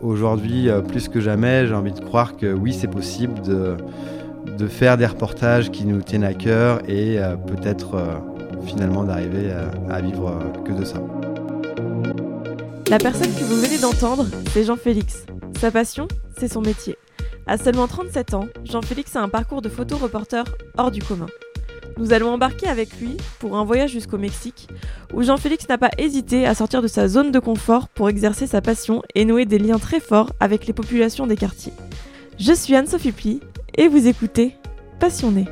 Aujourd'hui, plus que jamais, j'ai envie de croire que oui, c'est possible de, faire des reportages qui nous tiennent à cœur et peut-être finalement d'arriver à, vivre que de ça. La personne que vous venez d'entendre, c'est Jean-Félix. Sa passion, c'est son métier. À seulement 37 ans, Jean-Félix a un parcours de photoreporter hors du commun. Nous allons embarquer avec lui pour un voyage jusqu'au Mexique, où Jean-Félix n'a pas hésité à sortir de sa zone de confort pour exercer sa passion et nouer des liens très forts avec les populations des quartiers. Je suis Anne-Sophie Pli et vous écoutez Passionné.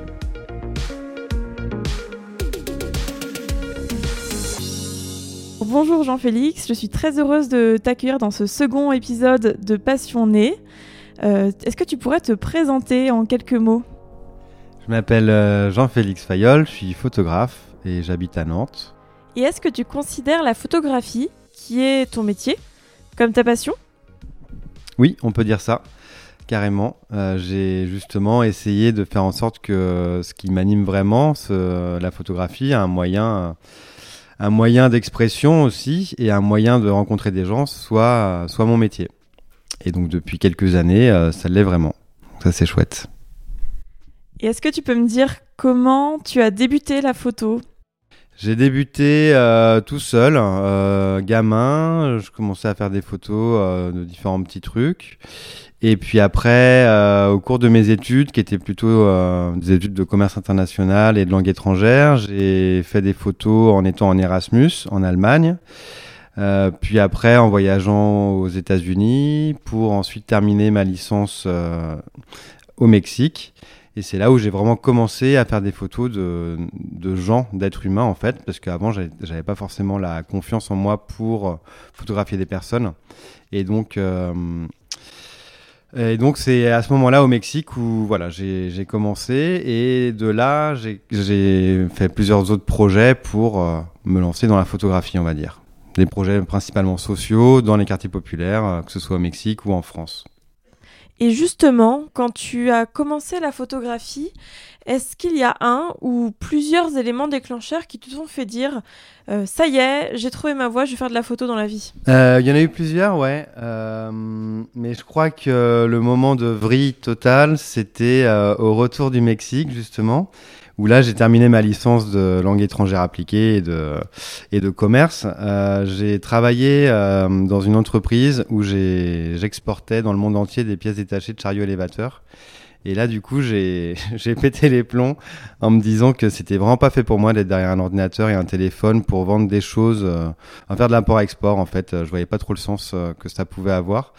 Bonjour Jean-Félix, je suis très heureuse de t'accueillir dans ce second épisode de Passionné. Euh, Est-ce que tu pourrais te présenter en quelques mots? Je m'appelle euh, Jean-Félix Fayol, je suis photographe et j'habite à Nantes. Et est-ce que tu considères la photographie, qui est ton métier, comme ta passion? Oui, on peut dire ça, carrément. Euh, j'ai justement essayé de faire en sorte que ce qui m'anime vraiment, la photographie, un moyen un moyen d'expression aussi et un moyen de rencontrer des gens soit, soit mon métier. Et donc depuis quelques années, euh, ça l'est vraiment. Ça c'est chouette. Est-ce que tu peux me dire comment tu as débuté la photo? J'ai débuté euh, tout seul, euh, gamin. Je commençais à faire des photos de différents petits trucs. Et puis après, euh, au cours de mes études, qui étaient plutôt euh, des études de commerce international et de langue étrangère, j'ai fait des photos en étant en Erasmus en Allemagne. Euh, puis après, en voyageant aux États-Unis, pour ensuite terminer ma licence au Mexique. Et c'est là où j'ai vraiment commencé à faire des photos de, de gens, d'êtres humains en fait, parce qu'avant, j'avais pas forcément la confiance en moi pour photographier des personnes. Et donc, et donc c'est à ce moment-là au Mexique où voilà j'ai commencé et de là j'ai fait plusieurs autres projets pour euh, me lancer dans la photographie on va dire. Des projets principalement sociaux dans les quartiers populaires, euh, que ce soit au Mexique ou en France. Et justement, quand tu as commencé la photographie, est-ce qu'il y a un ou plusieurs éléments déclencheurs qui te sont fait dire euh, ça y est, j'ai trouvé ma voie, je vais faire de la photo dans la vie? Euh, Il y en a eu plusieurs, ouais. Euh, mais je crois que le moment de vrille total, c'était au retour du Mexique, justement, où là j'ai terminé ma licence de langue étrangère appliquée et de, commerce. j'ai travaillé dans une entreprise où j'exportais dans le monde entier des pièces détachées de chariots élévateurs. Et là, du coup, j'ai pété les plombs en me disant que c'était vraiment pas fait pour moi d'être derrière un ordinateur et un téléphone pour vendre des choses, euh, faire de l'import-export. En fait, je voyais pas trop le sens euh, que ça pouvait avoir.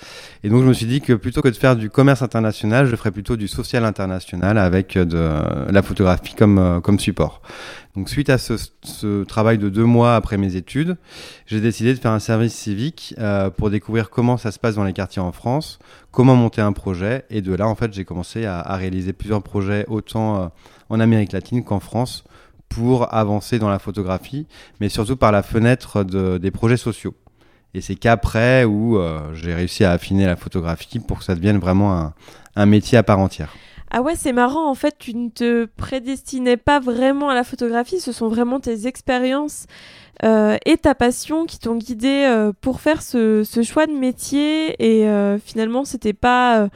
Et donc, je me suis dit que plutôt que de faire du commerce international, je ferais plutôt du social international avec de la photographie comme, euh, comme support. Donc suite à ce, travail de deux mois après mes études, j'ai décidé de faire un service civique euh, pour découvrir comment ça se passe dans les quartiers en France, comment monter un projet. Et de là, en fait, j'ai commencé à, réaliser plusieurs projets autant euh, en Amérique latine qu'en France pour avancer dans la photographie, mais surtout par la fenêtre des projets sociaux. Et c'est qu'après où euh, j'ai réussi à affiner la photographie pour que ça devienne vraiment un métier à part entière. Ah ouais, c'est marrant, en fait, tu ne te prédestinais pas vraiment à la photographie, ce sont vraiment tes expériences euh, et ta passion qui t'ont guidé euh, pour faire ce, choix de métier et euh, finalement, c'était pas...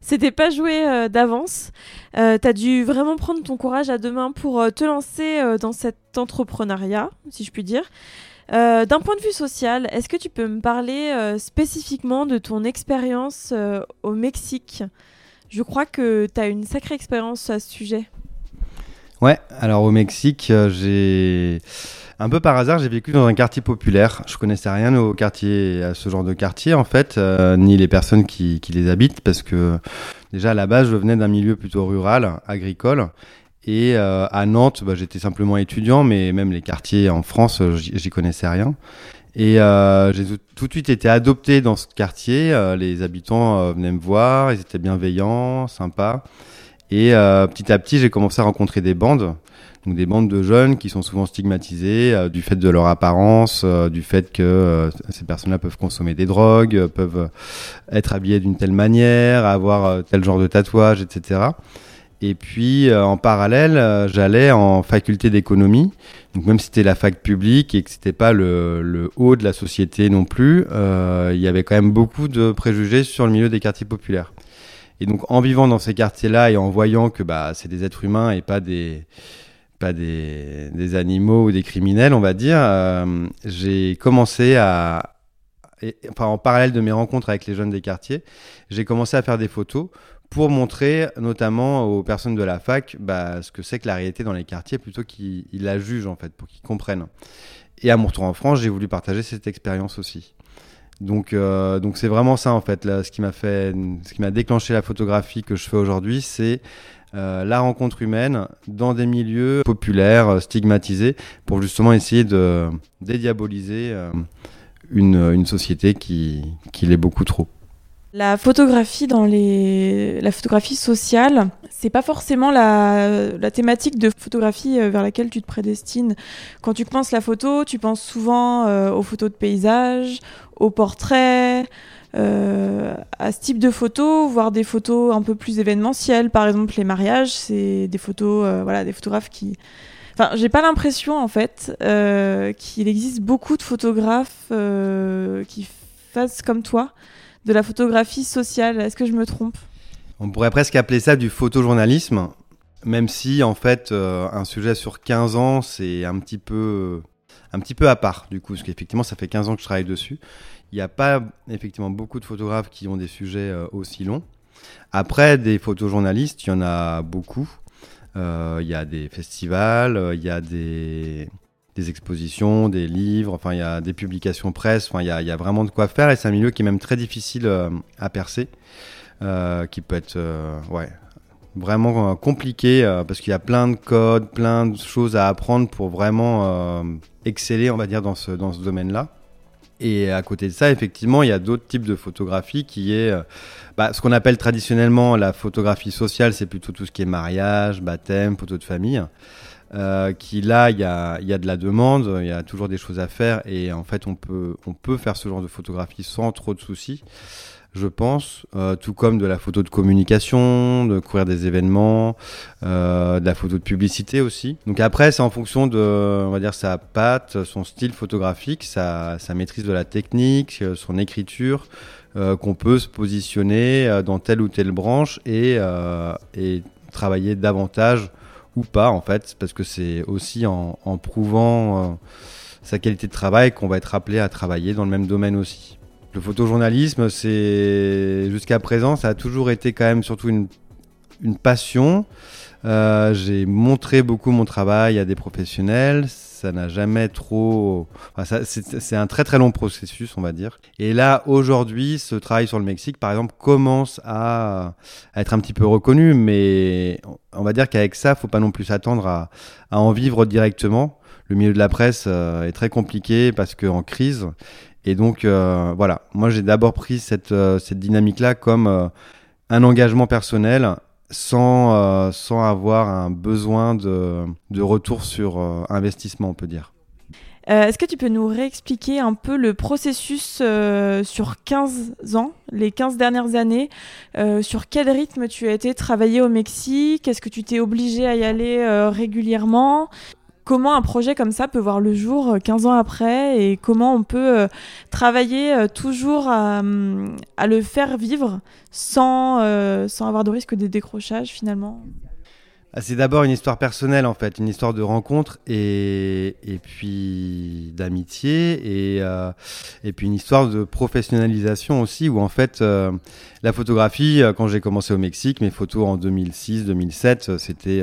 c'était pas joué d'avance. tu as dû vraiment prendre ton courage à deux mains pour te lancer dans cet entrepreneuriat, si je puis dire. D'un point de vue social, est-ce que tu peux me parler spécifiquement de ton expérience au Mexique? Je crois que tu as une sacrée expérience à ce sujet. Ouais, alors au Mexique, euh, j'ai un peu par hasard, j'ai vécu dans un quartier populaire. Je connaissais rien au quartier, à ce genre de quartier en fait, euh, ni les personnes qui, les habitent, parce que déjà à la base, je venais d'un milieu plutôt rural, agricole. Et euh, à Nantes, bah, j'étais simplement étudiant, mais même les quartiers en France, j'y connaissais rien. Et euh, j'ai tout, de suite été adopté dans ce quartier. Euh, les habitants euh, venaient me voir, ils étaient bienveillants, sympas. Et petit à petit, j'ai commencé à rencontrer des bandes. Donc des bandes de jeunes qui sont souvent stigmatisés du fait de leur apparence, du fait que ces personnes-là peuvent consommer des drogues, peuvent être habillées d'une telle manière, avoir tel genre de tatouage, etc. Et puis en parallèle, j'allais en faculté d'économie. Donc même si c'était la fac publique et que c'était pas le, haut de la société non plus, il y avait quand même beaucoup de préjugés sur le milieu des quartiers populaires. Et donc en vivant dans ces quartiers-là et en voyant que bah, c'est des êtres humains et pas des animaux ou des criminels, on va dire, euh, j'ai commencé à, enfin en parallèle de mes rencontres avec les jeunes des quartiers, j'ai commencé à faire des photos pour montrer notamment aux personnes de la fac bah, ce que c'est que la réalité dans les quartiers plutôt qu'ils la jugent en fait, pour qu'ils comprennent. Et à mon retour en France, j'ai voulu partager cette expérience aussi. Donc, euh, donc c'est vraiment ça en fait. Ce qui m'a fait, ce qui m'a déclenché la photographie que je fais aujourd'hui, c'est euh, la rencontre humaine dans des milieux populaires, euh, stigmatisés, pour justement essayer de dédiaboliser une, société qui l'est beaucoup trop. La photographie dans les la photographie sociale, c'est pas forcément la, la, thématique de photographie vers laquelle tu te prédestines. Quand tu penses la photo, tu penses souvent aux photos de paysages, au portrait, euh, à ce type de photos, voire des photos un peu plus événementielles. Par exemple, les mariages, c'est des photos, euh, voilà, des photographes qui. Enfin, j'ai pas l'impression en fait euh, qu'il existe beaucoup de photographes qui fassent comme toi de la photographie sociale. Est-ce que je me trompe? On pourrait presque appeler ça du photojournalisme, même si en fait un sujet sur 15 ans, c'est un petit peu un petit peu à part, du coup, parce qu'effectivement, ça fait 15 ans que je travaille dessus. Il n'y a pas effectivement beaucoup de photographes qui ont des sujets euh, aussi longs. Après, des photojournalistes, il y en a beaucoup. Euh, il y a des festivals, euh, il y a des, des, expositions, des livres, enfin, il y a des publications presse, enfin, il y a, vraiment de quoi faire et c'est un milieu qui est même très difficile à percer, qui peut être ouais, vraiment euh, compliqué euh, parce qu'il y a plein de codes, plein de choses à apprendre pour vraiment euh, exceller, on va dire, dans ce, dans ce domaine-là. Et à côté de ça, effectivement, il y a d'autres types de photographie qui est bah, ce qu'on appelle traditionnellement la photographie sociale, c'est plutôt tout ce qui est mariage, baptême, photo de famille. Euh, qui là, il y a, de la demande, il y a toujours des choses à faire et en fait, on peut, faire ce genre de photographie sans trop de soucis je pense, euh, tout comme de la photo de communication, de couvrir des événements, euh, de la photo de publicité aussi. Donc après, c'est en fonction de, on va dire, sa patte, son style photographique, sa, maîtrise de la technique, son écriture, qu'on peut se positionner dans telle ou telle branche et travailler davantage ou pas, en fait, parce que c'est aussi en, prouvant sa qualité de travail qu'on va être appelé à travailler dans le même domaine aussi. Le photojournalisme, c'est jusqu'à présent, ça a toujours été quand même surtout une passion. Euh, j'ai montré beaucoup mon travail à des professionnels. Ça n'a jamais trop. Enfin, c'est un très très long processus, on va dire. Et là, aujourd'hui, ce travail sur le Mexique, par exemple, commence à, à être un petit peu reconnu, mais on va dire qu'avec ça, faut pas non plus s'attendre à, à, en vivre directement. Le milieu de la presse euh, est très compliqué parce qu'en crise et donc, euh, voilà, moi j'ai d'abord pris cette, euh, cette dynamique-là comme euh, un engagement personnel sans, sans avoir un besoin de, de retour sur investissement, on peut dire. Est-ce que tu peux nous réexpliquer un peu le processus sur 15 ans, les 15 dernières années Sur quel rythme tu as été travailler au Mexique? Est-ce que tu t'es obligé à y aller régulièrement? Comment un projet comme ça peut voir le jour 15 euh, ans après et comment on peut euh, travailler euh, toujours à, le faire vivre sans, sans avoir de risque de décrochage finalement. Ah, c'est d'abord une histoire personnelle en fait, une histoire de rencontre et, et puis d'amitié et, et puis une histoire de professionnalisation aussi où en fait la photographie, euh, quand j'ai commencé au Mexique, mes photos en 2006-2007, c'était, il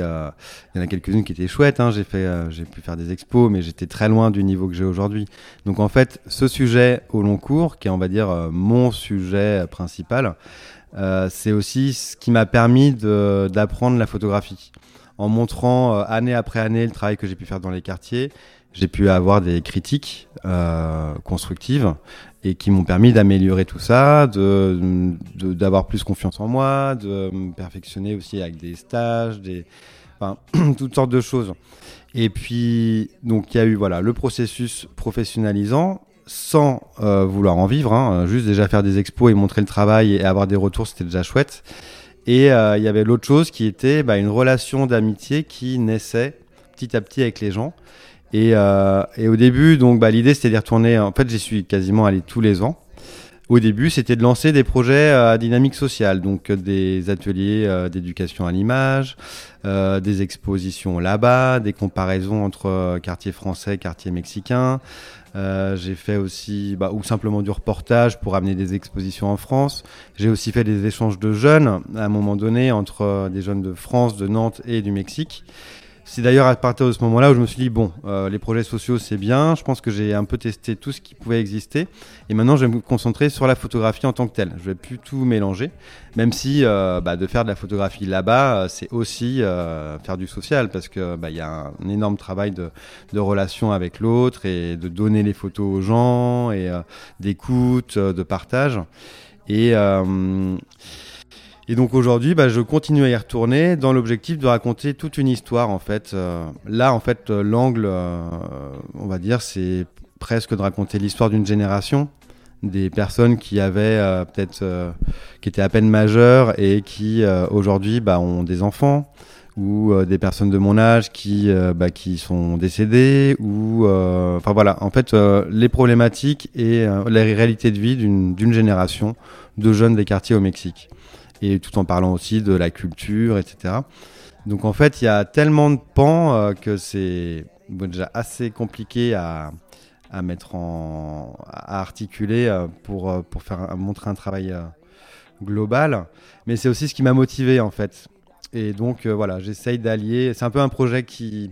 y en a quelques-unes qui étaient chouettes, hein, j'ai pu faire des expos, mais j'étais très loin du niveau que j'ai aujourd'hui. Donc en fait, ce sujet au long cours, qui est on va dire mon sujet principal, euh, c'est aussi ce qui m'a permis d'apprendre la photographie. En montrant euh, année après année le travail que j'ai pu faire dans les quartiers, j'ai pu avoir des critiques euh, constructives et qui m'ont permis d'améliorer tout ça, de d'avoir plus confiance en moi, de me perfectionner aussi avec des stages, des toutes sortes de choses. Et puis donc il y a eu voilà le processus professionnalisant sans euh, vouloir en vivre, hein, juste déjà faire des expos et montrer le travail et avoir des retours, c'était déjà chouette. Et il y avait l'autre chose qui était bah, une relation d'amitié qui naissait petit à petit avec les gens. Et, et au début, donc bah, l'idée c'était d'y retourner. En fait, j'y suis quasiment allé tous les ans. Au début, c'était de lancer des projets à dynamique sociale, donc des ateliers d'éducation à l'image, euh, des expositions là-bas, des comparaisons entre euh, quartier français, quartier mexicain. Euh, j'ai fait aussi, bah, ou simplement du reportage pour amener des expositions en France. J'ai aussi fait des échanges de jeunes à un moment donné entre des jeunes de France, de Nantes et du Mexique. C'est d'ailleurs à partir de ce moment-là où je me suis dit, bon, euh, les projets sociaux, c'est bien. Je pense que j'ai un peu testé tout ce qui pouvait exister. Et maintenant, je vais me concentrer sur la photographie en tant que telle. Je vais plus tout mélanger. Même si euh, bah, de faire de la photographie là-bas, euh, c'est aussi faire du social. Parce qu'il bah, y a un énorme travail de, de relation avec l'autre et de donner les photos aux gens et d'écoute, de partage. Et. Et donc aujourd'hui, bah, je continue à y retourner dans l'objectif de raconter toute une histoire en fait. Euh, là, en fait, euh, l'angle, euh, on va dire, c'est presque de raconter l'histoire d'une génération, des personnes qui avaient peut-être, qui étaient à peine majeures et qui aujourd'hui bah, ont des enfants ou des personnes de mon âge qui, bah, qui sont décédées ou, enfin voilà, en fait, les problématiques et les réalités de vie d'une génération de jeunes des quartiers au Mexique et tout en parlant aussi de la culture, etc. Donc en fait, il y a tellement de pans euh, que c'est déjà assez compliqué à, à, mettre en, à articuler euh, pour, euh, pour faire montrer un travail global. Mais c'est aussi ce qui m'a motivé en fait. Et donc voilà, j'essaye d'allier. C'est un peu un projet qui,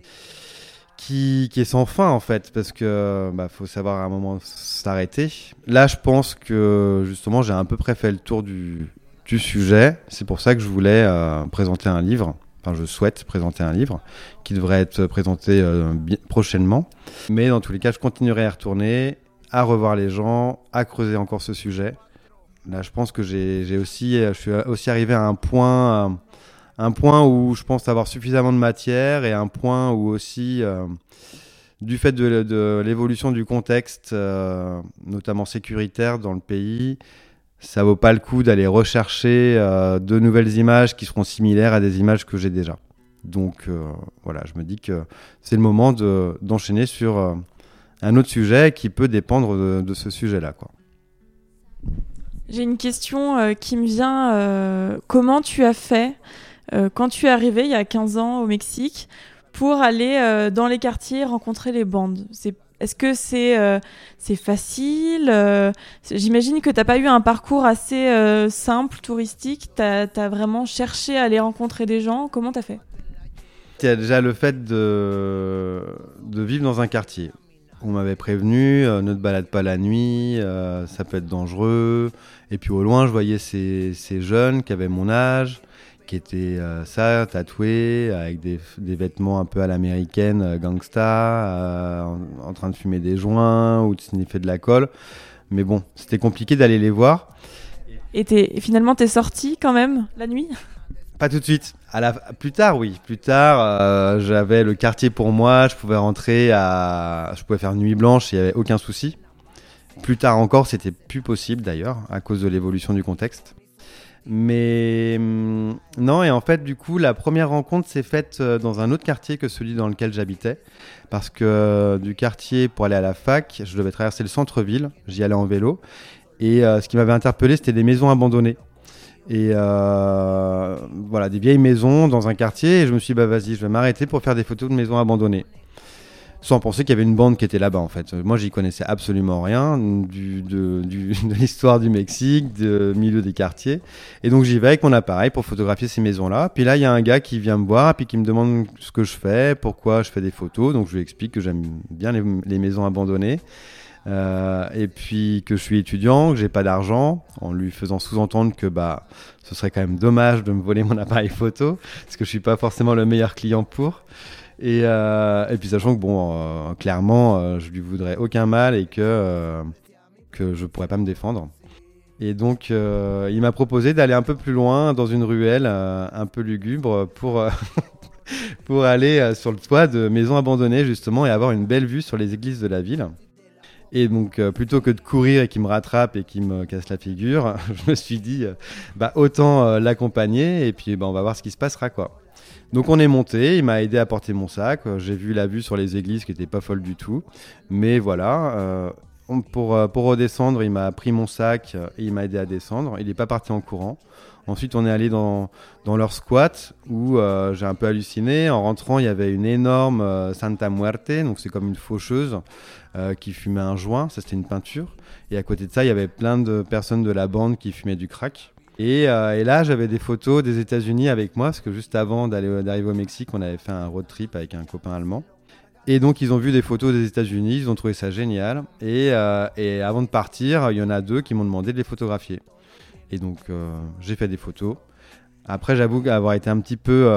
qui, qui, est sans fin en fait, parce que bah, faut savoir à un moment s'arrêter. Là, je pense que justement, j'ai à peu près fait le tour du, du sujet. C'est pour ça que je voulais euh, présenter un livre. Enfin, je souhaite présenter un livre qui devrait être présenté euh, prochainement. Mais dans tous les cas, je continuerai à retourner, à revoir les gens, à creuser encore ce sujet. Là, je pense que j'ai aussi, je suis aussi arrivé à un point, un point où je pense avoir suffisamment de matière et un point où aussi, euh, du fait de l'évolution du contexte, notamment sécuritaire dans le pays, ça vaut pas le coup d'aller rechercher euh, de nouvelles images qui seront similaires à des images que j'ai déjà. Donc euh, voilà, je me dis que c'est le moment d'enchaîner sur euh, un autre sujet qui peut dépendre de, ce sujet-là. J'ai une question qui me vient. comment tu as fait quand tu es arrivé il y a 15 ans au Mexique pour aller dans les quartiers rencontrer les bandes? Est-ce que c'est euh, facile euh, J'imagine que tu n'as pas eu un parcours assez euh, simple, touristique. Tu as, vraiment cherché à aller rencontrer des gens. Comment tu as fait? Il y a déjà le fait de, vivre dans un quartier. On m'avait prévenu, ne te balade pas la nuit, ça peut être dangereux. Et puis au loin, je voyais ces jeunes qui avaient mon âge, qui était euh, ça, tatoué, avec des, des, vêtements un peu à l'américaine, euh, gangsta, euh, en, train de fumer des joints ou de sniffer de la colle. Mais bon, c'était compliqué d'aller les voir. Et, es, finalement, t'es sorti quand même la nuit? Pas tout de suite. À la, plus tard, oui. Plus tard, j'avais le quartier pour moi. Je pouvais rentrer à, je pouvais faire nuit blanche. Il n'y avait aucun souci. Plus tard encore, c'était plus possible d'ailleurs à cause de l'évolution du contexte. Mais hum, non, et en fait, du coup, la première rencontre s'est faite euh, dans un autre quartier que celui dans lequel j'habitais. Parce que euh, du quartier pour aller à la fac, je devais traverser le centre-ville, j'y allais en vélo. Et euh, ce qui m'avait interpellé, c'était des maisons abandonnées. Et voilà, des vieilles maisons dans un quartier. Et je me suis dit, bah vas-y, je vais m'arrêter pour faire des photos de maisons abandonnées sans penser qu'il y avait une bande qui était là-bas en fait. Moi j'y connaissais absolument rien de, l'histoire du Mexique, du milieu des quartiers. Et donc j'y vais avec mon appareil pour photographier ces maisons-là. Puis là il y a un gars qui vient me voir, puis qui me demande ce que je fais, pourquoi je fais des photos. Donc je lui explique que j'aime bien les, maisons abandonnées. Euh, et puis que je suis étudiant, que j'ai pas d'argent, en lui faisant sous-entendre que bah ce serait quand même dommage de me voler mon appareil photo, parce que je suis pas forcément le meilleur client pour. Et, euh, et puis sachant que bon, euh, clairement, euh, je lui voudrais aucun mal et que que je pourrais pas me défendre. Et donc, il m'a proposé d'aller un peu plus loin dans une ruelle un peu lugubre pour pour aller sur le toit de maisons abandonnées justement et avoir une belle vue sur les églises de la ville. Et donc, plutôt que de courir et qu'il me rattrape et qu'il me casse la figure, je me suis dit, bah, autant l'accompagner et puis bah, on va voir ce qui se passera. quoi. Donc on est monté, il m'a aidé à porter mon sac, j'ai vu la vue sur les églises qui n'était pas folle du tout. Mais voilà, pour, pour redescendre, il m'a pris mon sac et il m'a aidé à descendre. Il n'est pas parti en courant. Ensuite, on est allé dans, leur squat où j'ai un peu halluciné. En rentrant, il y avait une énorme Santa Muerte, donc c'est comme une faucheuse euh, qui fumait un joint, ça c'était une peinture. Et à côté de ça, il y avait plein de personnes de la bande qui fumaient du crack. Et, euh, et là, j'avais des photos des États-Unis avec moi, parce que juste avant d'arriver au Mexique, on avait fait un road trip avec un copain allemand. Et donc, ils ont vu des photos des États-Unis, ils ont trouvé ça génial. Et, euh, avant de partir, il y en a deux qui m'ont demandé de les photographier. Et donc, j'ai fait des photos. Après, j'avoue avoir été un petit peu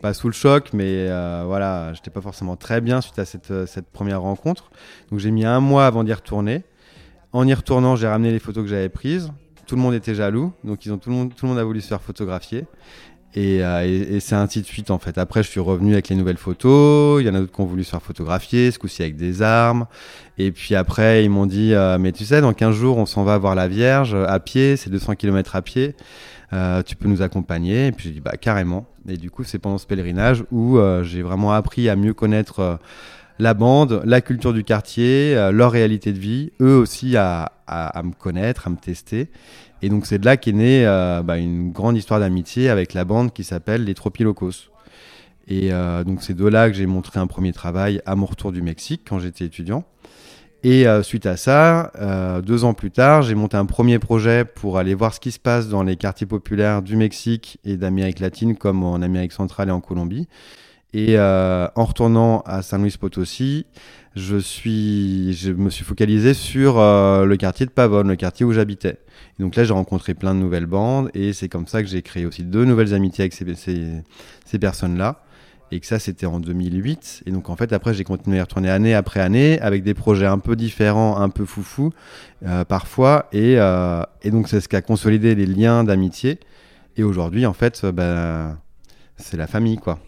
pas sous le choc, mais euh, voilà, j'étais pas forcément très bien suite à cette, euh, cette première rencontre. Donc j'ai mis un mois avant d'y retourner. En y retournant, j'ai ramené les photos que j'avais prises. Tout le monde était jaloux, donc ils ont tout le monde, tout le monde a voulu se faire photographier. Et, euh, et, c'est ainsi de suite en fait. Après, je suis revenu avec les nouvelles photos. Il y en a d'autres qui ont voulu se faire photographier, ce coup-ci avec des armes. Et puis après, ils m'ont dit Mais tu sais, dans 15 jours, on s'en va voir la Vierge à pied, c'est 200 km à pied. Euh, tu peux nous accompagner Et puis j'ai dit, bah carrément. Et du coup, c'est pendant ce pèlerinage où euh, j'ai vraiment appris à mieux connaître euh, la bande, la culture du quartier, leur réalité de vie, eux aussi à, me connaître, à me tester. Et donc c'est de là qu'est née bah, une grande histoire d'amitié avec la bande qui s'appelle les Tropilocos. Et donc c'est de là que j'ai montré un premier travail à mon retour du Mexique quand j'étais étudiant. Et euh, suite à ça, euh, deux ans plus tard, j'ai monté un premier projet pour aller voir ce qui se passe dans les quartiers populaires du Mexique et d'Amérique latine, comme en Amérique centrale et en Colombie. Et euh, en retournant à San Luis Potosi, je, suis, je me suis focalisé sur le quartier de Pavone, le quartier où j'habitais. Donc là, j'ai rencontré plein de nouvelles bandes et c'est comme ça que j'ai créé aussi deux nouvelles amitiés avec ces, ces, ces personnes-là. Et que ça c'était en 2008 et donc en fait après j'ai continué à retourner année après année avec des projets un peu différents un peu foufou euh, parfois. Et, euh, et donc c'est ce qui a consolidé les liens d'amitié. Et aujourd'hui en fait bah, c'est la famille quoi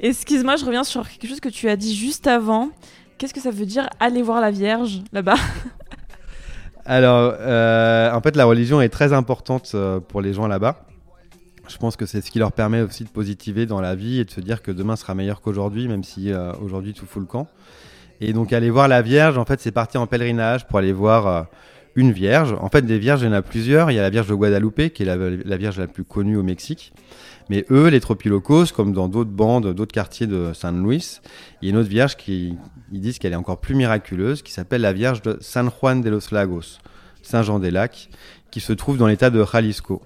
excuse-moi je reviens sur quelque chose que tu as dit juste avant qu'est-ce que ça veut dire aller voir la Vierge là-bas? Alors euh, en fait la religion est très importante pour les gens là-bas je pense que c'est ce qui leur permet aussi de positiver dans la vie et de se dire que demain sera meilleur qu'aujourd'hui, même si euh, aujourd'hui tout fout le camp. Et donc aller voir la Vierge, en fait, c'est partir en pèlerinage pour aller voir euh, une Vierge. En fait, des Vierges, il y en a plusieurs. Il y a la Vierge de Guadalupe, qui est la, Vierge la plus connue au Mexique. Mais eux, les tropilocos, comme dans d'autres bandes, d'autres quartiers de San Luis, il y a une autre Vierge qui ils disent qu'elle est encore plus miraculeuse, qui s'appelle la Vierge de San Juan de los Lagos, Saint-Jean-des-Lacs, qui se trouve dans l'état de Jalisco.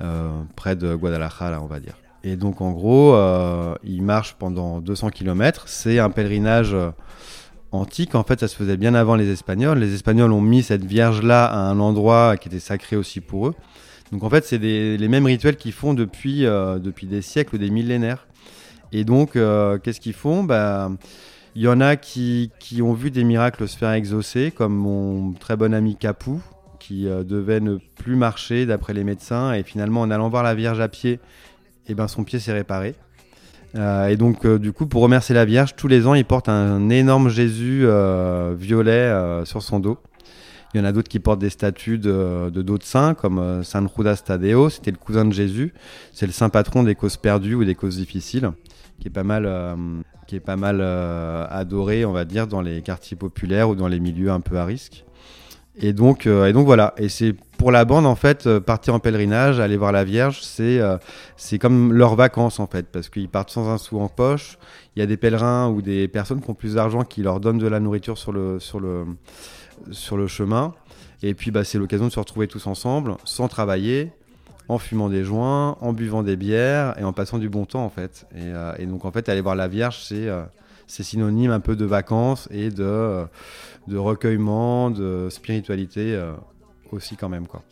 Euh, près de Guadalajara, on va dire. Et donc en gros, euh, il marche pendant 200 km. C'est un pèlerinage euh, antique. En fait, ça se faisait bien avant les Espagnols. Les Espagnols ont mis cette Vierge-là à un endroit qui était sacré aussi pour eux. Donc en fait, c'est les mêmes rituels qu'ils font depuis, depuis des siècles ou des millénaires. Et donc, qu'est-ce qu'ils font? Bah, Il y en a qui, ont vu des miracles se faire exaucer, comme mon très bon ami Capou, qui euh, devait ne plus marcher d'après les médecins et finalement en allant voir la Vierge à pied, et eh ben, son pied s'est réparé. Euh, et donc euh, du coup pour remercier la Vierge, tous les ans il porte un énorme Jésus violet sur son dos. Il y en a d'autres qui portent des statues de, d'autres saints, comme San Judas Tadeo, c'était le cousin de Jésus. C'est le saint patron des causes perdues ou des causes difficiles, qui est pas mal, qui est pas mal adoré, on va dire, dans les quartiers populaires ou dans les milieux un peu à risque. Et donc, euh, et donc voilà. Et c'est pour la bande en fait, euh, partir en pèlerinage, aller voir la Vierge, c'est euh, c'est comme leurs vacances en fait, parce qu'ils partent sans un sou en poche. Il y a des pèlerins ou des personnes qui ont plus d'argent qui leur donnent de la nourriture sur le sur le sur le chemin. Et puis bah, c'est l'occasion de se retrouver tous ensemble, sans travailler, en fumant des joints, en buvant des bières et en passant du bon temps en fait. Et, et donc en fait, aller voir la Vierge, c'est c'est synonyme un peu de vacances et de, de recueillement, de spiritualité euh, aussi quand même. quoi.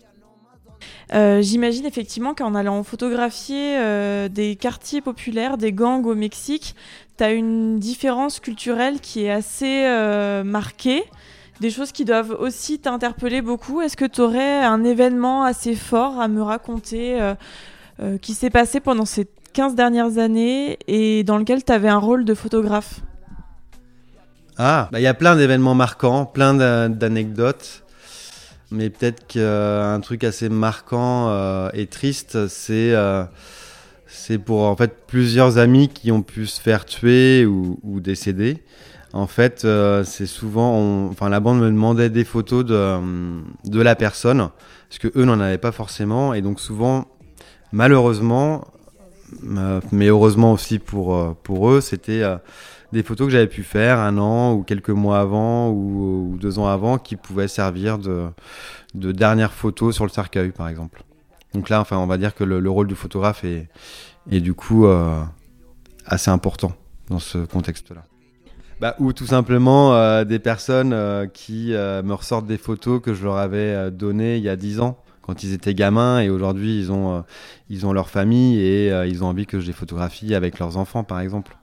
Euh, j'imagine effectivement qu'en allant photographier euh, des quartiers populaires, des gangs au Mexique, tu as une différence culturelle qui est assez marquée, des choses qui doivent aussi t'interpeller beaucoup. Est-ce que tu aurais un événement assez fort à me raconter qui s'est passé pendant ces 15 dernières années et dans lequel tu avais un rôle de photographe? Ah, bah, il y a plein d'événements marquants, plein d'anecdotes. Mais peut-être qu'un truc assez marquant euh, et triste, c'est euh, c'est pour en fait plusieurs amis qui ont pu se faire tuer ou, décéder. En fait, euh, c'est souvent, enfin la bande me demandait des photos de, de la personne parce que eux n'en avaient pas forcément et donc souvent, malheureusement, mais heureusement aussi pour pour eux, c'était des photos que j'avais pu faire un an ou quelques mois avant ou, deux ans avant qui pouvaient servir de, de dernière photo sur le cercueil, par exemple. Donc là, enfin, on va dire que le, rôle du photographe est, est du coup euh, assez important dans ce contexte-là. Bah, ou tout simplement euh, des personnes euh, qui me ressortent des photos que je leur avais données il y a dix ans quand ils étaient gamins et aujourd'hui ils ont ils ont leur famille et ils ont envie que je les photographie avec leurs enfants par exemple.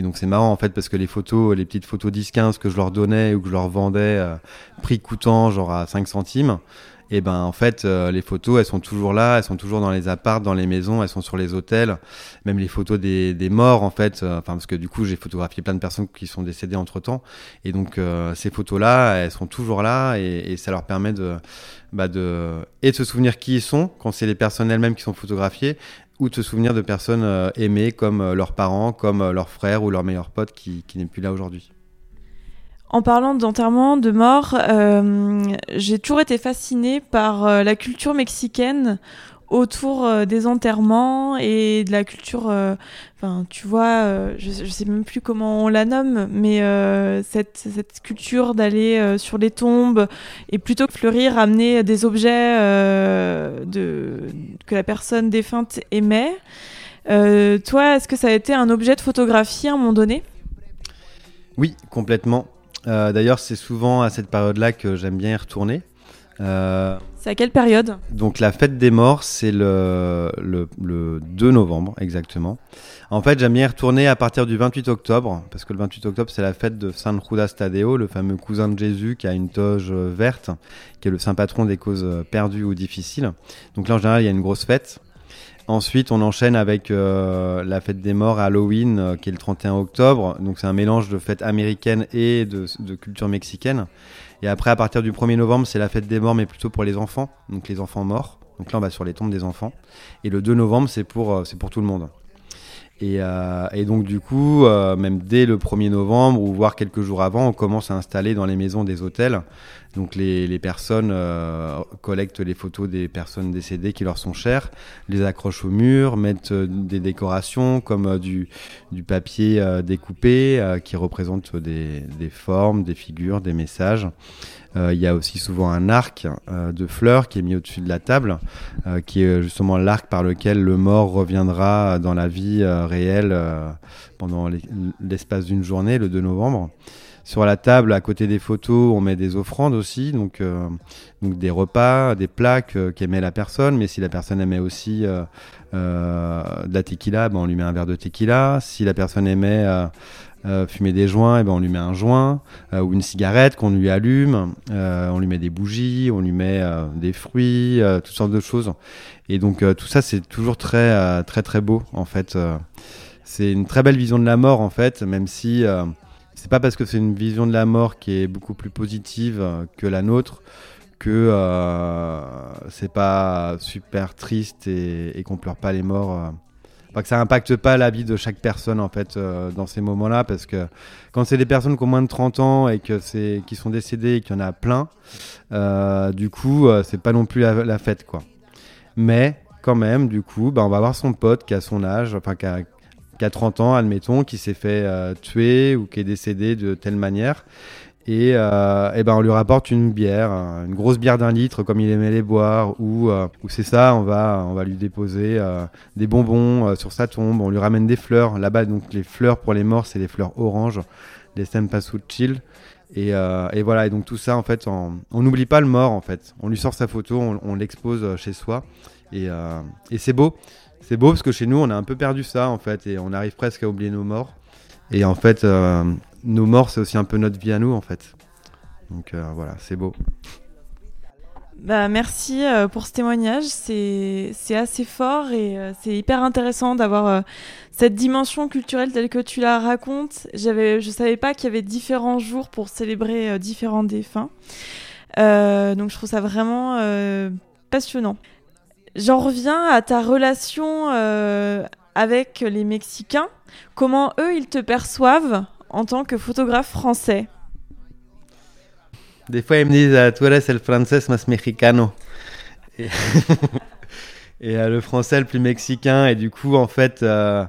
Et donc c'est marrant en fait parce que les photos, les petites photos 10-15 que je leur donnais ou que je leur vendais euh, prix coûtant genre à 5 centimes, et ben en fait euh, les photos elles sont toujours là, elles sont toujours dans les apparts, dans les maisons, elles sont sur les hôtels, même les photos des, des morts en fait, euh, enfin parce que du coup j'ai photographié plein de personnes qui sont décédées entre temps, et donc ces photos là elles sont toujours là et, et ça leur permet de bah de et de se souvenir qui ils sont quand c'est les personnes elles-mêmes qui sont photographiées ou te souvenir de personnes euh, aimées comme euh, leurs parents, comme euh, leurs frères ou leurs meilleurs potes qui, qui n'est plus là aujourd'hui. En parlant d'enterrement, de mort, j'ai toujours été fascinée par la culture mexicaine autour euh, des enterrements et de la culture. Euh, enfin, tu vois, euh, je, sais même plus comment on la nomme, mais cette, cette, culture d'aller sur les tombes et plutôt que fleurir, amener des objets que la personne défunte aimait. toi, est-ce que ça a été un objet de photographie à un moment donné? Oui, complètement. D'ailleurs, c'est souvent à cette période-là que j'aime bien y retourner. C'est à quelle période? Donc la fête des morts, c'est le, le, 2 novembre exactement. En fait, j'aime bien y retourner à partir du 28 octobre, parce que le 28 octobre, c'est la fête de San Judas Tadeo, le fameux cousin de Jésus qui a une toge verte, qui est le saint patron des causes perdues ou difficiles. Donc là, en général, il y a une grosse fête. Ensuite, on enchaîne avec euh, la fête des morts Halloween, euh, qui est le 31 octobre. Donc c'est un mélange de fête américaine et de, de culture mexicaine. Et après, à partir du 1er novembre, c'est la fête des morts, mais plutôt pour les enfants, donc les enfants morts. Donc là, on va sur les tombes des enfants. Et le 2 novembre, c'est pour, euh, c'est pour tout le monde. Et, euh, et, donc du coup, euh, même dès le 1er novembre ou voire quelques jours avant, on commence à installer dans les maisons des hôtels. Donc les, les personnes euh, collectent les photos des personnes décédées qui leur sont chères, les accrochent au mur, mettent euh, des décorations comme du, papier découpé qui représente des, formes, des figures, des messages. Il y a aussi souvent un arc de fleurs qui est mis au-dessus de la table, qui est justement l'arc par lequel le mort reviendra dans la vie réelle pendant l'espace d'une journée, le 2 novembre. Sur la table, à côté des photos, on met des offrandes aussi, donc, euh, des repas, des plaques euh, qu'aimait la personne. Mais si la personne aimait aussi euh, de la tequila, ben, on lui met un verre de tequila. Si la personne aimait fumer des joints, eh ben, on lui met un joint ou une cigarette qu'on lui allume. on lui met des bougies, on lui met des fruits, toutes sortes de choses. Et donc tout ça, c'est toujours très très très beau en fait. c'est une très belle vision de la mort en fait, même si c'est pas parce que c'est une vision de la mort qui est beaucoup plus positive que la nôtre que euh, c'est pas super triste et, et qu'on pleure pas les morts. Euh. Que ça impacte pas la vie de chaque personne en fait euh, dans ces moments-là parce que quand c'est des personnes qui ont moins de 30 ans et que c'est qui sont décédées et qu'il y en a plein, euh, du coup c'est pas non plus la, fête quoi. Mais quand même, du coup, bah, on va voir son pote qui a son âge, enfin qui a, qui a 30 ans, admettons, qui s'est fait euh, tuer ou qui est décédé de telle manière. Et, euh, et, ben on lui rapporte une bière, une grosse bière d'un litre comme il aimait les boire, ou, euh, c'est ça, on va, on va lui déposer des bonbons sur sa tombe, on lui ramène des fleurs. Là-bas, donc les fleurs pour les morts, c'est les fleurs oranges, les chill. Et, et, voilà, et donc tout ça, en fait, on n'oublie pas le mort, en fait. On lui sort sa photo, on, l'expose chez soi, et, c'est beau. C'est beau parce que chez nous, on a un peu perdu ça en fait, et on arrive presque à oublier nos morts. Et en fait, euh, nos morts, c'est aussi un peu notre vie à nous en fait. Donc euh, voilà, c'est beau. Bah, merci euh, pour ce témoignage. C'est assez fort et euh, c'est hyper intéressant d'avoir cette dimension culturelle telle que tu la racontes. Je savais pas qu'il y avait différents jours pour célébrer différents défunts. donc je trouve ça vraiment passionnant. J'en reviens à ta relation avec les Mexicains. Comment eux, ils te perçoivent en tant que photographe français des fois, ils me disent ah, Tu eres el francés más mexicano. Et, euh, le français le plus mexicain. Et du coup, en fait. Euh,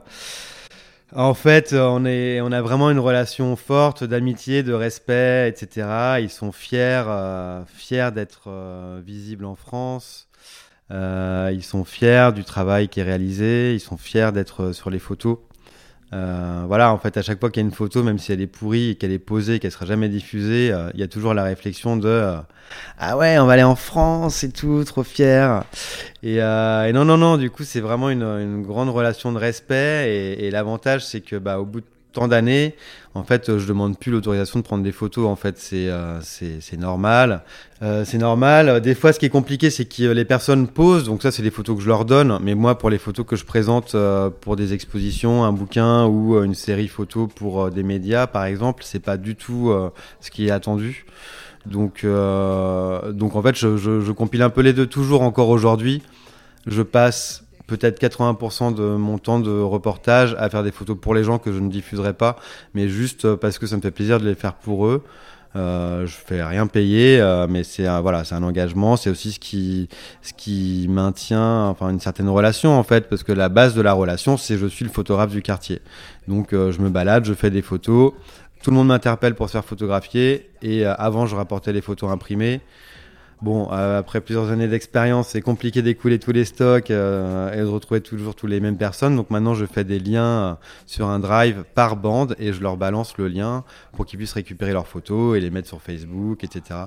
en fait, on, est, on a vraiment une relation forte d'amitié, de respect, etc. Ils sont fiers, euh, fiers d'être visibles en France. ils sont fiers du travail qui est réalisé. Ils sont fiers d'être sur les photos. Euh, voilà, en fait, à chaque fois qu'il y a une photo, même si elle est pourrie qu'elle est posée, qu'elle sera jamais diffusée, euh, il y a toujours la réflexion de euh, ah ouais, on va aller en France et tout, trop fier. Et, et non, non, non. Du coup, c'est vraiment une, une, grande relation de respect. Et, et l'avantage, c'est que bah, au bout de tant d'années, en fait, je demande plus l'autorisation de prendre des photos. En fait, c'est euh, c'est normal. Euh, c'est normal. Des fois, ce qui est compliqué, c'est que les personnes posent. Donc ça, c'est des photos que je leur donne. Mais moi, pour les photos que je présente euh, pour des expositions, un bouquin ou une série photo pour des médias, par exemple, c'est pas du tout ce qui est attendu. Donc, donc en fait, je, je, je compile un peu les deux toujours encore aujourd'hui. Je passe peut-être 80% de mon temps de reportage à faire des photos pour les gens que je ne diffuserai pas, mais juste parce que ça me fait plaisir de les faire pour eux. Euh, je fais rien payer, euh, mais c'est voilà, c'est un engagement. C'est aussi ce qui, ce qui maintient, enfin, une certaine relation en fait, parce que la base de la relation, c'est je suis le photographe du quartier. Donc, euh, je me balade, je fais des photos. Tout le monde m'interpelle pour se faire photographier. Et euh, avant, je rapportais les photos imprimées. Bon, euh, après plusieurs années d'expérience, c'est compliqué d'écouler tous les stocks euh, et de retrouver toujours tous les mêmes personnes. Donc maintenant, je fais des liens euh, sur un drive par bande et je leur balance le lien pour qu'ils puissent récupérer leurs photos et les mettre sur Facebook, etc.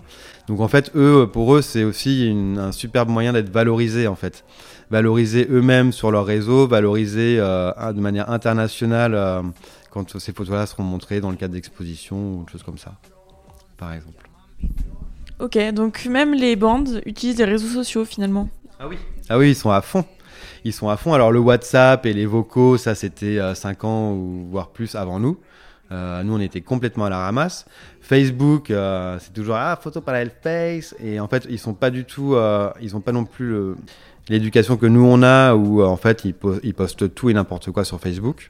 Donc en fait, eux, pour eux, c'est aussi un superbe moyen d'être valorisés en fait. Valoriser eux-mêmes sur leur réseau, valoriser de manière internationale quand ces photos-là seront montrées dans le cadre d'expositions ou de choses comme ça, par exemple. Ok, donc même les bandes utilisent les réseaux sociaux finalement. Ah oui. Ah oui, ils sont à fond. Ils sont à fond. Alors le WhatsApp et les vocaux, ça c'était 5 euh, ans ou voire plus avant nous. Euh, nous, on était complètement à la ramasse. Facebook, euh, c'est toujours ah photo par la face et en fait, ils sont pas du tout, ils ont pas non plus l'éducation que nous on a où en fait ils, ils postent tout et n'importe quoi sur Facebook.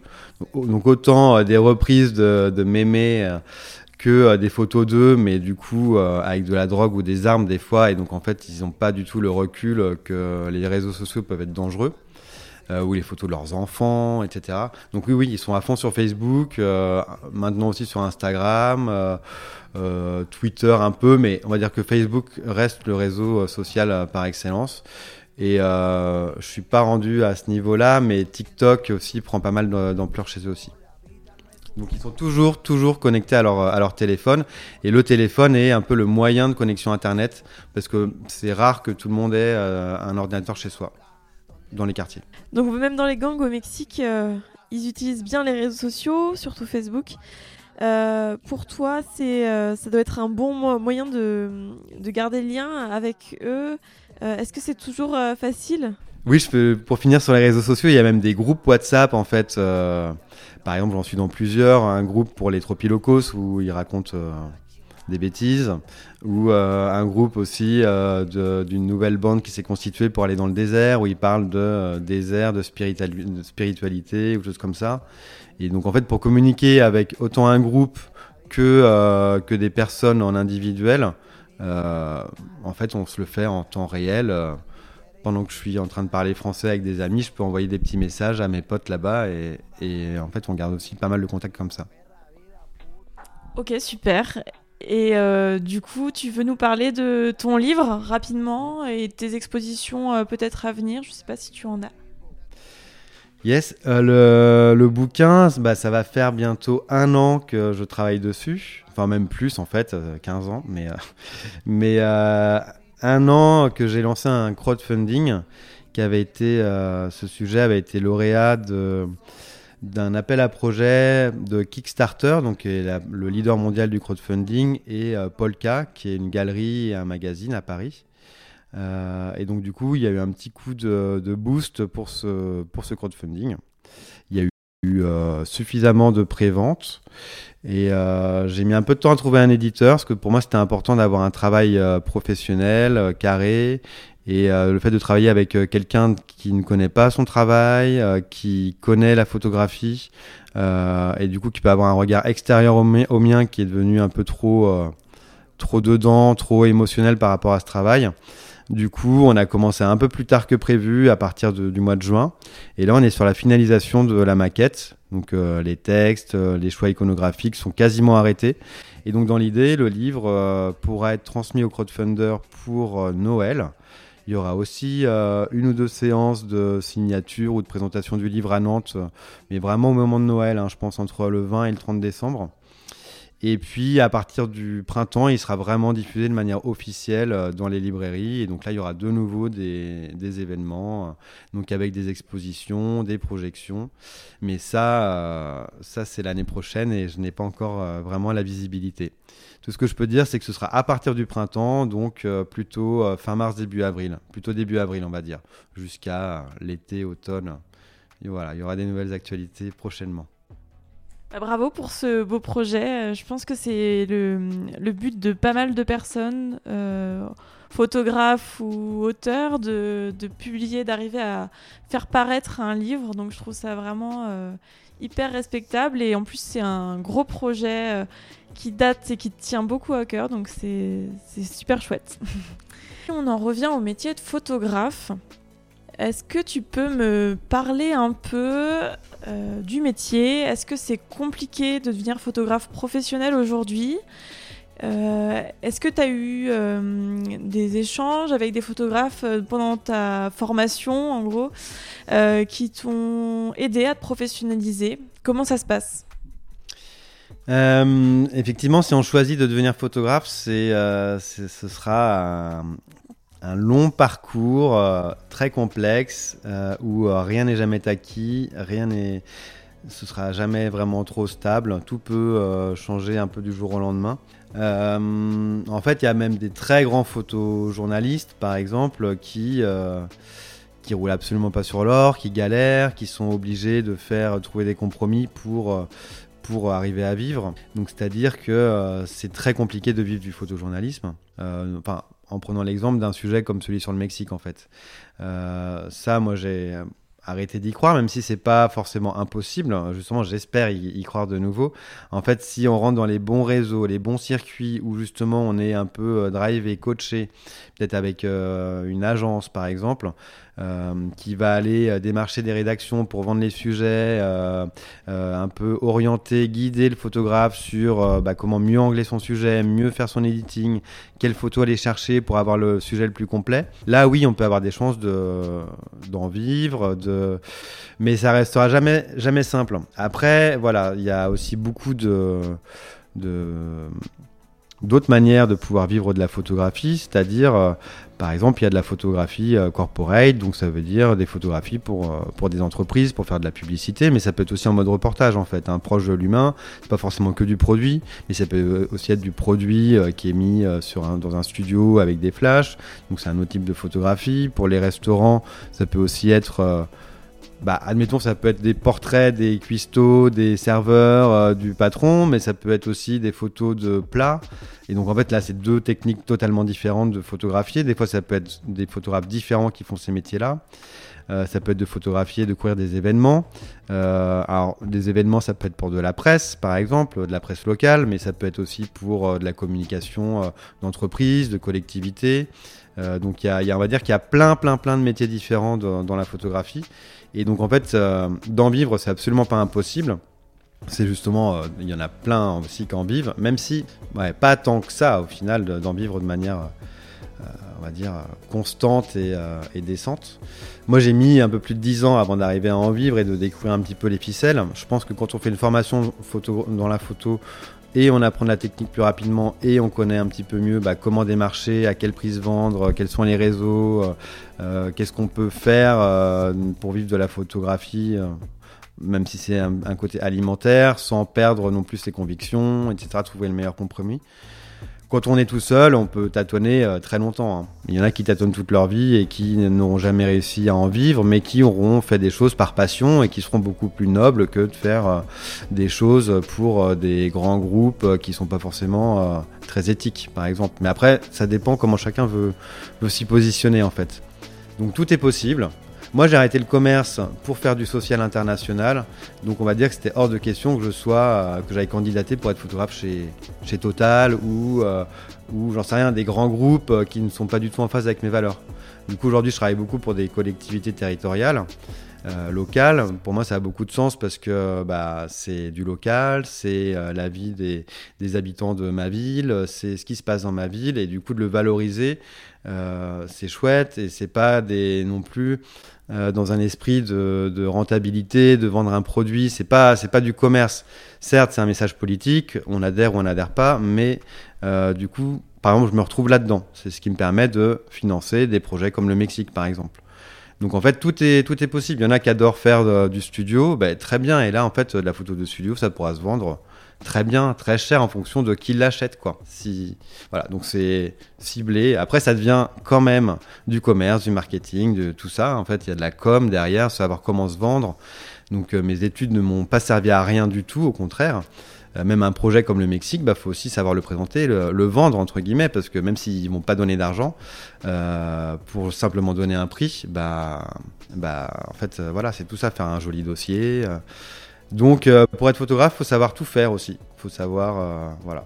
Donc autant des reprises de, de mémés que euh, des photos d'eux, mais du coup euh, avec de la drogue ou des armes des fois, et donc en fait ils n'ont pas du tout le recul que les réseaux sociaux peuvent être dangereux. Euh, ou les photos de leurs enfants, etc. Donc oui, oui, ils sont à fond sur Facebook, maintenant aussi sur Instagram, Twitter un peu, mais on va dire que Facebook reste le réseau social par excellence. Et je suis pas rendu à ce niveau-là, mais TikTok aussi prend pas mal d'ampleur chez eux aussi. Donc ils sont toujours, toujours connectés à leur, à leur téléphone. Et le téléphone est un peu le moyen de connexion Internet, parce que c'est rare que tout le monde ait euh, un ordinateur chez soi, dans les quartiers. Donc même dans les gangs au Mexique, euh, ils utilisent bien les réseaux sociaux, surtout Facebook. Euh, pour toi, c'est, ça doit être un bon moyen de, de garder le lien avec eux. est-ce que c'est toujours facile? Oui, je peux, pour finir sur les réseaux sociaux, il y a même des groupes WhatsApp en fait. Euh, par exemple, j'en suis dans plusieurs. Un groupe pour les tropilocos où ils racontent euh, des bêtises, ou euh, un groupe aussi d'une nouvelle bande qui s'est constituée pour aller dans le désert où ils parlent de désert, de, de spiritualité ou choses comme ça. Et donc en fait, pour communiquer avec autant un groupe que que des personnes en individuel, en fait, on se le fait en temps réel pendant que je suis en train de parler français avec des amis, je peux envoyer des petits messages à mes potes là-bas et, en fait, on garde aussi pas mal de contacts comme ça. Ok, super. Et euh, du coup, tu veux nous parler de ton livre rapidement et tes expositions euh, peut-être à venir? Je ne sais pas si tu en as. Yes, euh, le, bouquin, bah, ça va faire bientôt un an que je travaille dessus. Enfin, même plus en fait, 15 ans. Mais, mais un an que j'ai lancé un crowdfunding qui avait été, euh, ce sujet avait été lauréat d'un appel à projet de Kickstarter, donc le leader mondial du crowdfunding, et euh, Polka, qui est une galerie et un magazine à Paris. et donc du coup, il y a eu un petit coup de, boost pour ce, pour ce crowdfunding. Il y a eu suffisamment de préventes et j'ai mis un peu de temps à trouver un éditeur parce que pour moi c'était important d'avoir un travail professionnel, carré et euh, le fait de travailler avec euh, quelqu'un qui ne connaît pas son travail, euh, qui connaît la photographie, et du coup qui peut avoir un regard extérieur au, mien qui est devenu un peu trop, trop dedans, trop émotionnel par rapport à ce travail. Du coup, on a commencé un peu plus tard que prévu, à partir du mois de juin. Et là, on est sur la finalisation de la maquette. Donc, les textes, les choix iconographiques sont quasiment arrêtés. Et donc, dans l'idée, le livre pourra être transmis au crowdfunder pour Noël. Il y aura aussi euh, une ou deux séances de signature ou de présentation du livre à Nantes, mais vraiment au moment de Noël, hein, je pense entre le 20 et le 30 décembre. Et puis à partir du printemps, il sera vraiment diffusé de manière officielle euh, dans les librairies. Et donc là, il y aura de nouveau des, événements, euh, donc avec des expositions, des projections. Mais ça, ça c'est l'année prochaine et je n'ai pas encore vraiment la visibilité. Tout ce que je peux dire, c'est que ce sera à partir du printemps, donc euh, plutôt euh, fin mars, début avril. Plutôt début avril, on va dire, jusqu'à l'été, automne. Et voilà, il y aura des nouvelles actualités prochainement. Bah, bravo pour ce beau projet. Euh, je pense que c'est le, but de pas mal de personnes, photographes ou auteurs, de, publier, d'arriver à faire paraître un livre. Donc je trouve ça vraiment hyper respectable. Et en plus, c'est un gros projet qui date et qui tient beaucoup à cœur, donc c'est super chouette. On en revient au métier de photographe. Est-ce que tu peux me parler un peu euh, du métier? Est-ce que c'est compliqué de devenir photographe professionnel aujourd'hui? Euh, Est-ce que tu as eu euh, des échanges avec des photographes pendant ta formation, en gros, qui t'ont aidé à te professionnaliser? Comment ça se passe? Effectivement, si on choisit de devenir photographe, c'est, ce sera un, long parcours euh, très complexe où rien n'est jamais acquis, rien n'est, ce sera jamais vraiment trop stable. Tout peut changer un peu du jour au lendemain. en fait, il y a même des très grands photojournalistes, par exemple, qui qui roulent absolument pas sur l'or, qui galèrent, qui sont obligés de faire trouver des compromis pour pour arriver à vivre. Donc c'est-à-dire que euh, c'est très compliqué de vivre du photojournalisme. Euh, en prenant l'exemple d'un sujet comme celui sur le Mexique en fait. Euh, ça, moi j'ai arrêté d'y croire, même si c'est pas forcément impossible. Justement, j'espère y, croire de nouveau. En fait, si on rentre dans les bons réseaux, les bons circuits où justement on est un peu drive et coaché, peut-être avec une agence par exemple, euh, qui va aller euh, démarcher des rédactions pour vendre les sujets, euh, un peu orienter, guider le photographe sur bah, comment mieux angler son sujet, mieux faire son editing, quelle photo aller chercher pour avoir le sujet le plus complet. Là, oui, on peut avoir des chances d'en vivre, de... mais ça restera jamais, jamais simple. Après, voilà, il y a aussi beaucoup de, de d'autres manières de pouvoir vivre de la photographie, c'est-à-dire, euh, par exemple, il y a de la photographie euh, corporate, donc ça veut dire des photographies pour, euh, pour des entreprises, pour faire de la publicité, mais ça peut être aussi en mode reportage, en fait, un hein, proche de l'humain, c'est pas forcément que du produit, mais ça peut aussi être du produit qui est mis sur dans un studio avec des flashs, donc c'est un autre type de photographie. Pour les restaurants, ça peut aussi être bah, admettons, ça peut être des portraits des cuistots, des serveurs, euh, du patron, mais ça peut être aussi des photos de plats. Et donc, en fait, là, c'est deux techniques totalement différentes de photographier. Des fois, ça peut être des photographes différents qui font ces métiers-là. Euh, ça peut être de photographier, de couvrir des événements. Euh, alors, des événements, ça peut être pour de la presse, par exemple, de la presse locale, mais ça peut être aussi pour de la communication d'entreprise, de collectivité. donc, y a, on va dire qu'il y a plein, plein, plein de métiers différents dans la photographie. Et donc en fait, euh, d'en vivre, c'est absolument pas impossible. C'est justement, euh, il y en a plein aussi qui en vivent, même si, pas tant que ça au final, d'en vivre de manière, euh, on va dire, constante et, et décente. Moi j'ai mis un peu plus de 10 ans avant d'arriver à en vivre et de découvrir un petit peu les ficelles. Je pense que quand on fait une formation photo, dans la photo, et on apprend la technique plus rapidement et on connaît un petit peu mieux bah, comment démarcher, à quel prix se vendre, quels sont les réseaux, euh, euh, qu'est-ce qu'on peut faire euh, pour vivre de la photographie, même si c'est un, côté alimentaire, sans perdre non plus ses convictions, etc. Trouver le meilleur compromis. Quand on est tout seul, on peut tâtonner euh, très longtemps. hein. Il y en a qui tâtonnent toute leur vie et qui n'auront jamais réussi à en vivre, mais qui auront fait des choses par passion et qui seront beaucoup plus nobles que de faire euh, des choses pour euh, des grands groupes euh, qui sont pas forcément très éthiques, par exemple. Mais après, ça dépend comment chacun veut, veut s'y positionner, en fait. Donc tout est possible. Moi, j'ai arrêté le commerce pour faire du social international. Donc, on va dire que c'était hors de question que je sois, euh, que j'aille candidater pour être photographe chez, chez Total ou, euh, ou j'en sais rien, des grands groupes euh, qui ne sont pas du tout en phase avec mes valeurs. Du coup, aujourd'hui, je travaille beaucoup pour des collectivités territoriales. euh, locales. Pour moi, ça a beaucoup de sens parce que bah, c'est du local, c'est euh, la vie des, des habitants de ma ville, c'est ce qui se passe dans ma ville et du coup de le valoriser, euh, c'est chouette et c'est pas des non plus euh, dans un esprit de, rentabilité, de vendre un produit. C'est pas c'est pas du commerce. Certes, c'est un message politique, on adhère ou on n'adhère pas, mais euh, du coup, par exemple, je me retrouve là-dedans. C'est ce qui me permet de financer des projets comme le Mexique, par exemple. Donc en fait, tout est, tout est possible. Il y en a qui adorent faire de- du studio, ben, très bien. Et là, en fait, de la photo de studio, ça pourra se vendre très bien, très cher en fonction de qui l'achète, quoi. Si, voilà, donc c'est ciblé. Après, ça devient quand même du commerce, du marketing, de tout ça. En fait, il y a de la com derrière, savoir comment se vendre. Donc euh, mes études ne m'ont pas servi à rien du tout, au contraire. Euh, même un projet comme le Mexique, il bah, faut aussi savoir le présenter, le, vendre, entre guillemets, parce que même s'ils vont pas donner d'argent, euh, pour simplement donner un prix, bah, bah, en fait, voilà, c'est tout ça, faire un joli dossier. Donc, euh, pour être photographe, faut savoir tout faire aussi. faut savoir, euh, voilà,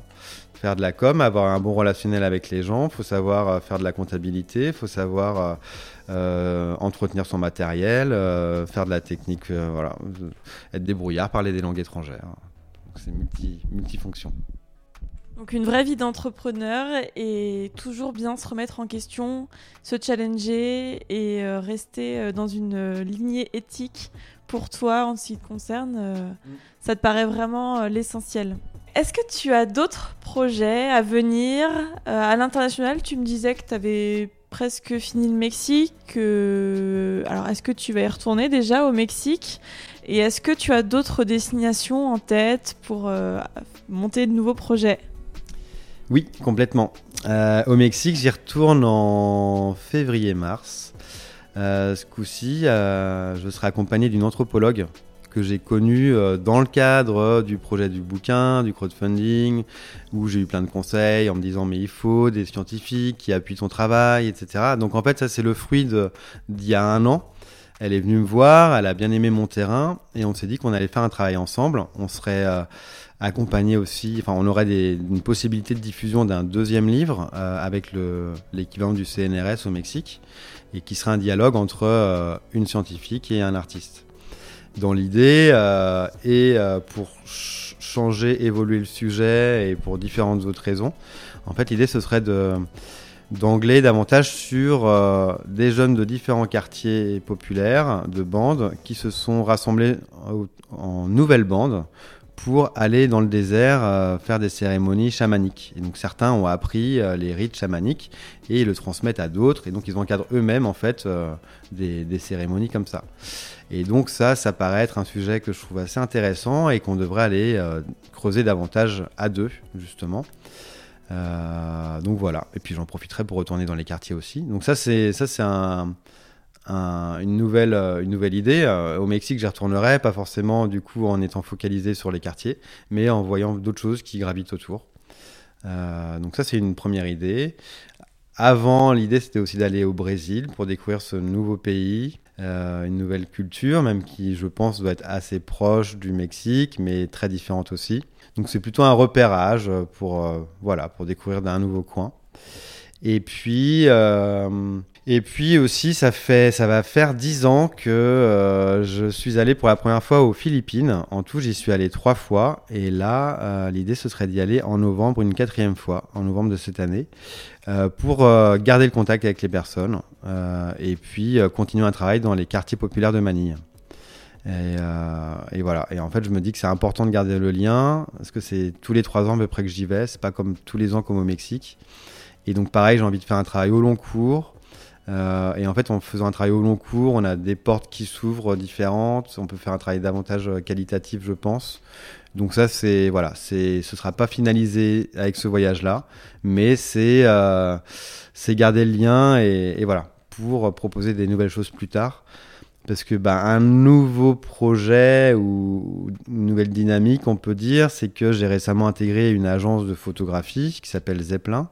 faire de la com, avoir un bon relationnel avec les gens, faut savoir euh, faire de la comptabilité, faut savoir entretenir son matériel, faire de la technique, voilà, être débrouillard, parler des langues étrangères. C'est multi, multifonction. Donc une vraie vie d'entrepreneur et toujours bien se remettre en question, se challenger et rester dans une lignée éthique pour toi en ce qui te concerne. euh, Ça te paraît vraiment euh, l'essentiel. Est-ce que tu as d'autres projets à venir Euh, à l'international? Tu me disais que tu avais presque fini le Mexique. que- Alors est-ce que tu vas y retourner déjà au Mexique? Et est-ce que tu as d'autres destinations en tête pour euh, monter de nouveaux projets? Oui, complètement. Euh, au Mexique, j'y retourne en février-mars. Euh, ce coup-ci, euh, je serai accompagné d'une anthropologue que j'ai connue euh, dans le cadre du projet du bouquin, du crowdfunding, où j'ai eu plein de conseils en me disant mais il faut des scientifiques qui appuient ton travail, etc. Donc en fait, ça c'est le fruit d'il y a un an. Elle est venue me voir, elle a bien aimé mon terrain et on s'est dit qu'on allait faire un travail ensemble. On serait accompagné aussi, enfin on aurait une possibilité de diffusion d'un deuxième livre avec le- l'équivalent du CNRS au Mexique et qui sera un dialogue entre euh, une scientifique et un artiste. Dans l'idée, euh, et euh, pour ch- changer, évoluer le sujet et pour différentes autres raisons, en fait l'idée ce serait de d'angler davantage sur des jeunes de différents quartiers populaires, de bandes, qui se sont rassemblés en nouvelles bandes pour aller dans le désert euh, faire des cérémonies chamaniques. Et donc certains ont appris euh, les rites chamaniques et ils le transmettent à d'autres et donc ils encadrent eux-mêmes en fait euh, des, des cérémonies comme ça. Et donc ça, ça paraît être un sujet que je trouve assez intéressant et qu'on devrait aller creuser davantage à deux justement. Donc voilà. Et puis j'en profiterai pour retourner dans les quartiers aussi. Donc ça c'est ça c'est un, un- une nouvelle euh, une nouvelle idée. Euh, au Mexique j'y retournerai pas forcément du coup en étant focalisé sur les quartiers, mais en voyant d'autres choses qui gravitent autour. Euh, donc ça c'est une première idée. Avant l'idée c'était aussi d'aller au Brésil pour découvrir ce nouveau pays. une nouvelle culture, même qui, je pense, doit être assez proche du Mexique, mais très différente aussi. Donc c'est plutôt un repérage pour, voilà, pour découvrir d'un nouveau coin. Et puis, et puis aussi, ça, fait, ça va faire dix ans que euh, je suis allé pour la première fois aux Philippines. En tout, j'y suis allé trois fois. Et là, euh, l'idée, ce serait d'y aller en novembre, une quatrième fois, en novembre de cette année, euh, pour garder le contact avec les personnes et puis continuer un travail dans les quartiers populaires de Manille. Et, et voilà. Et en fait, je me dis que c'est important de garder le lien parce que c'est tous les trois ans à peu près que j'y vais. C'est pas comme tous les ans comme au Mexique. Et donc, pareil, j'ai envie de faire un travail au long cours, Euh, et en fait, en faisant un travail au long cours, on a des portes qui s'ouvrent différentes. On peut faire un travail davantage qualitatif, je pense. Donc ça, c'est voilà, c'est, ce sera pas finalisé avec ce voyage-là, mais c'est, euh, c'est garder le lien et, et, voilà pour proposer des nouvelles choses plus tard parce que bah, un nouveau projet ou une nouvelle dynamique, on peut dire, c'est que j'ai récemment intégré une agence de photographie qui s'appelle Zeppelin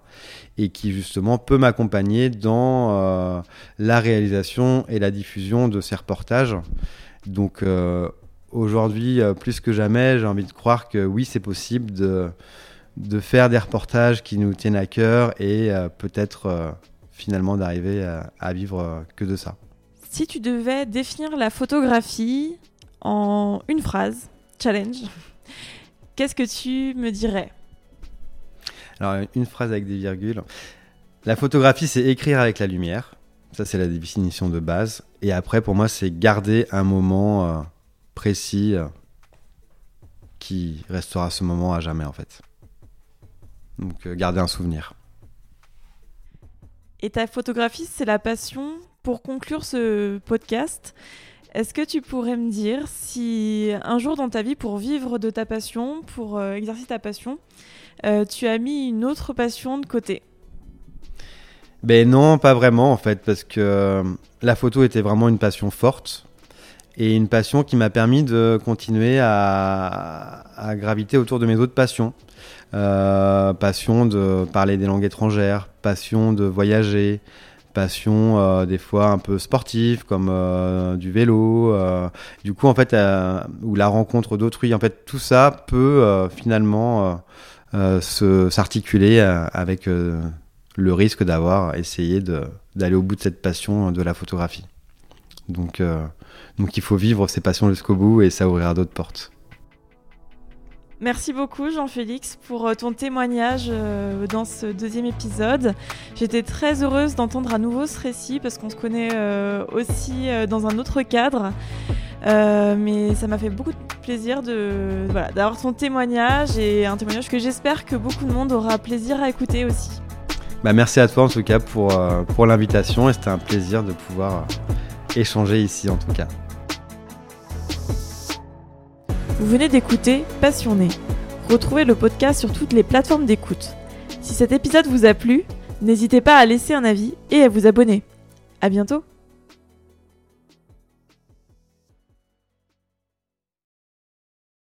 et qui justement peut m'accompagner dans euh, la réalisation et la diffusion de ces reportages. Donc euh, aujourd'hui, euh, plus que jamais, j'ai envie de croire que oui, c'est possible de, de faire des reportages qui nous tiennent à cœur et peut-être finalement d'arriver à, à vivre que de ça. Si tu devais définir la photographie en une phrase, challenge, qu'est-ce que tu me dirais? Alors, une phrase avec des virgules. La photographie, c'est écrire avec la lumière. Ça, c'est la définition de base. Et après, pour moi, c'est garder un moment euh, précis euh, qui restera ce moment à jamais, en fait. Donc, euh, garder un souvenir. Et ta photographie, c'est la passion pour conclure ce podcast, est-ce que tu pourrais me dire si un jour dans ta vie, pour vivre de ta passion, pour euh, exercer ta passion, euh, tu as mis une autre passion de côté? Ben non, pas vraiment en fait, parce que euh, la photo était vraiment une passion forte et une passion qui m'a permis de continuer à, à, graviter autour de mes autres passions. passion de parler des langues étrangères, passion de voyager, passion euh, des fois un peu sportive comme euh, du vélo euh, du coup en fait ou la rencontre d'autrui. En fait tout ça peut finalement s'articuler avec le risque d'avoir essayé d'aller au bout de cette passion de la photographie. Donc donc il faut vivre ses passions jusqu'au bout et ça ouvrira d'autres portes Merci beaucoup Jean-Félix pour euh, ton témoignage euh, dans ce deuxième épisode. J'étais très heureuse d'entendre à nouveau ce récit parce qu'on se connaît euh, aussi dans un autre cadre. mais ça m'a fait beaucoup de plaisir d'avoir ton témoignage et un témoignage que j'espère que beaucoup de monde aura plaisir à écouter aussi. Bah, merci à toi en tout cas pour l'invitation et c'était un plaisir de pouvoir échanger ici en tout cas. Vous venez d'écouter Passionné. Retrouvez le podcast sur toutes les plateformes d'écoute. Si cet épisode vous a plu, n'hésitez pas à laisser un avis et à vous abonner. À bientôt!